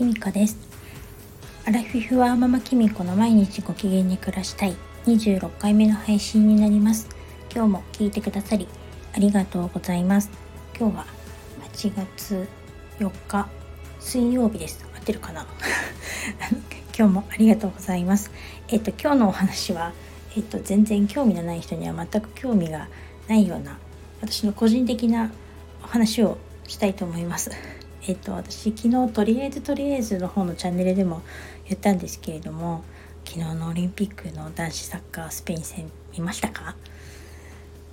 きみこです。アラフィフはママきみこの毎日ご機嫌に暮らしたい。26回目の配信になります。今日も聞いてくださりありがとうございます。今日は8月4日水曜日です。合ってるかな？今日もありがとうございます。えっ、と今日のお話はえっ、と全然興味のない人には全く興味がないような私の個人的なお話をしたいと思います。えっと私昨日とりあえずとりあえずの方のチャンネルでも言ったんですけれども昨日のオリンピックの男子サッカースペイン戦見ましたか？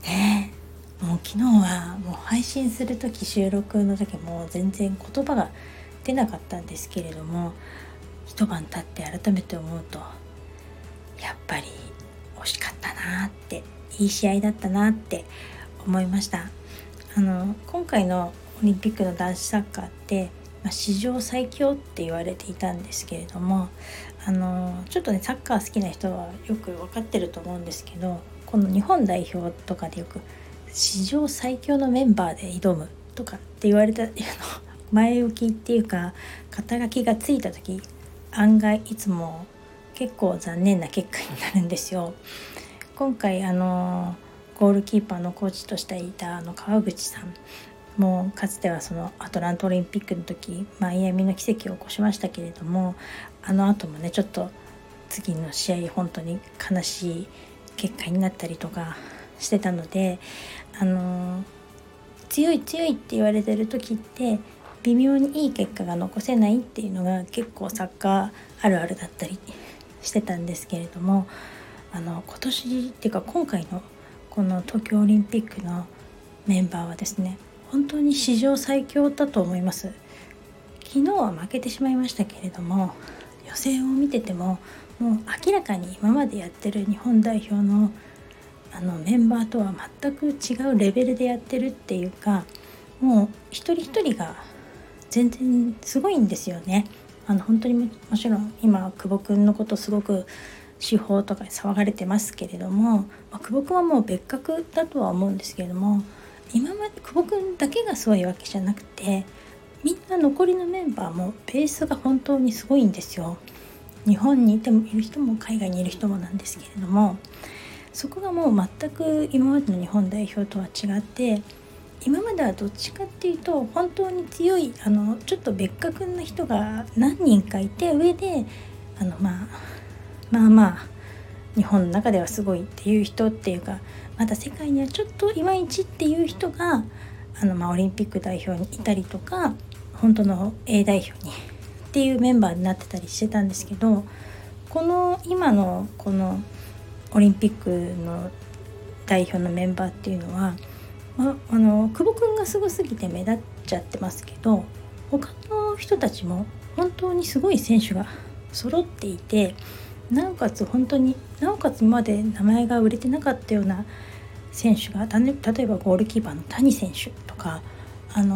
ねえ。もう昨日はもう配信する時収録の時も全然言葉が出なかったんですけれども一晩経って改めて思うとやっぱり惜しかったなっていい試合だったなって思いました。あの今回のオリンピックの男子サッカーって、まあ、史上最強って言われていたんですけれどもあのちょっとねサッカー好きな人はよく分かってると思うんですけどこの日本代表とかでよく史上最強のメンバーで挑むとかって言われた 前置きっていうか肩書きがついた時案外いつも結構残念な結果になるんですよ。今回あのゴールキーパーのコーチとしていたあの川口さんもうかつてはそのアトランタオリンピックの時マイアミの奇跡を起こしましたけれどもあの後もねちょっと次の試合本当に悲しい結果になったりとかしてたのであの強い強いって言われてる時って微妙にいい結果が残せないっていうのが結構サッカーあるあるだったりしてたんですけれどもあの今年っていうか今回のこの東京オリンピックのメンバーはですね本当に史上最強だと思います昨日は負けてしまいましたけれども予選を見ててももう明らかに今までやってる日本代表のあのメンバーとは全く違うレベルでやってるっていうかもう一人一人が全然すごいんですよね。あの本当にもちろん今久保君のことすごく司法とかに騒がれてますけれども、まあ、久保君はもう別格だとは思うんですけれども今まで久保君だけがすごいわけじゃなくてみんな残りのメンバーもベースが本当にすごいんですよ。日本にいてもいる人も海外にいる人もなんですけれどもそこがもう全く今までの日本代表とは違って今まではどっちかっていうと本当に強いあのちょっと別格な人が何人かいて上であのまあまあまあ日本の中ではすごいっていう人っていうかまだ世界にはちょっといまいちっていう人があの、まあ、オリンピック代表にいたりとか本当の A 代表にっていうメンバーになってたりしてたんですけどこの今のこのオリンピックの代表のメンバーっていうのは、まあ、あの久保君がすごすぎて目立っちゃってますけど他の人たちも本当にすごい選手が揃っていてなおかつ本当になおかつまで名前が売れてなかったような選手が例えばゴールキーパーの谷選手とかあの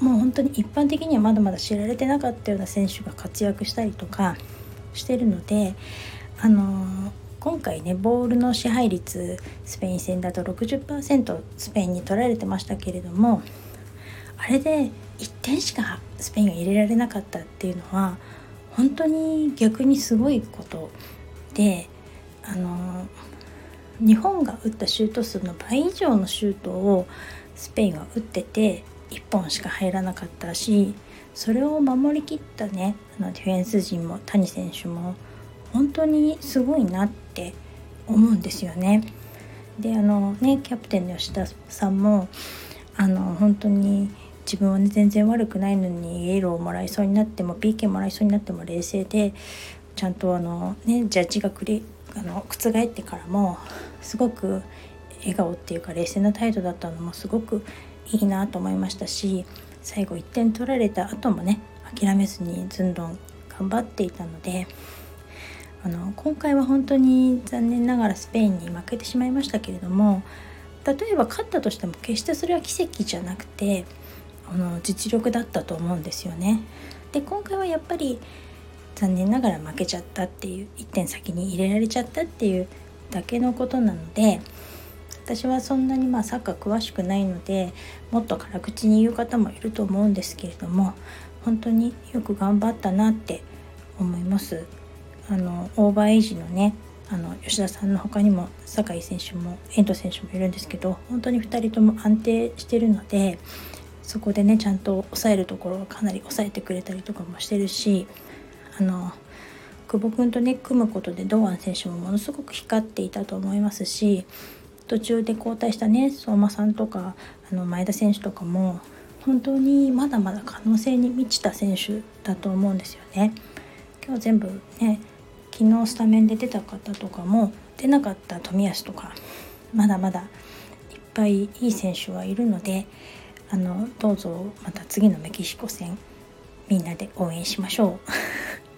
もう本当に一般的にはまだまだ知られてなかったような選手が活躍したりとかしてるのであの今回ねボールの支配率スペイン戦だと60%スペインに取られてましたけれどもあれで1点しかスペインが入れられなかったっていうのは本当に逆にすごいことであの日本が打ったシュート数の倍以上のシュートをスペインは打ってて1本しか入らなかったしそれを守りきったねあのディフェンス陣も谷選手も本当にすごいなって思うんですよね。であのねキャプテンの吉田さんもあの本当に自分はね全然悪くないのにイエローをもらいそうになっても PK もらいそうになっても冷静でちゃんとあのねジャッジがくりあの覆ってからもすごく笑顔っていうか冷静な態度だったのもすごくいいなと思いましたし最後1点取られた後もね諦めずにずんどん頑張っていたのであの今回は本当に残念ながらスペインに負けてしまいましたけれども例えば勝ったとしても決してそれは奇跡じゃなくてあの実力だったと思うんですよね。で今回はやっぱり残念ながら負けちゃったっていう1点先に入れられちゃったっていうだけのことなので私はそんなにまあサッカー詳しくないのでもっと辛口に言う方もいると思うんですけれども本当によく頑張ったなって思いますあのオーバーエイジのねあの吉田さんの他にも酒井選手も遠藤選手もいるんですけど本当に2人とも安定してるのでそこでねちゃんと抑えるところはかなり抑えてくれたりとかもしてるしあの久保君とね組むことで堂安選手もものすごく光っていたと思いますし途中で交代したね相馬さんとかあの前田選手とかも本当にまだまだ可能性に満ちた選手だと思うんですよね。今日全部ね昨日スタメンで出た方とかも出なかった冨安とかまだまだいっぱいいい選手はいるのであのどうぞまた次のメキシコ戦みんなで応援しましょう。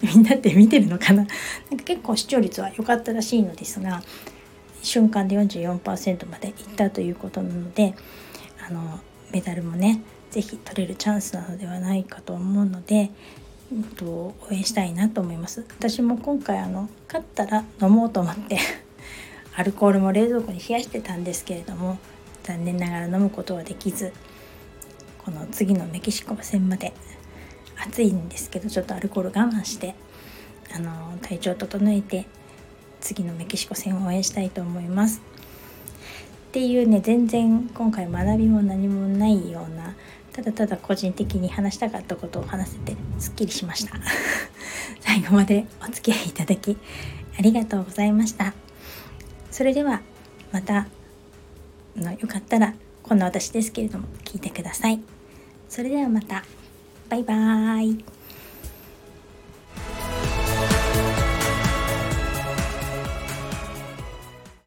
みんなって見てるのかな？なんか結構視聴率は良かったらしいのですが瞬間で44%までいったということなのであのメダルもね是非取れるチャンスなのではないかと思うので、えっと、応援したいなと思います。私も今回あの勝ったら飲もうと思って アルコールも冷蔵庫に冷やしてたんですけれども残念ながら飲むことはできずこの次のメキシコ戦まで暑いんですけどちょっとアルコール我慢してあの体調整えて次のメキシコ戦を応援したいと思います。っていうね全然今回学びも何もないようなただただ個人的に話したかったことを話せてすっきりしました。最後までお付き合いいただきありがとうございました。それではまたのよかったらこんな私ですけれども聞いてください。それではまた。バイバーイ。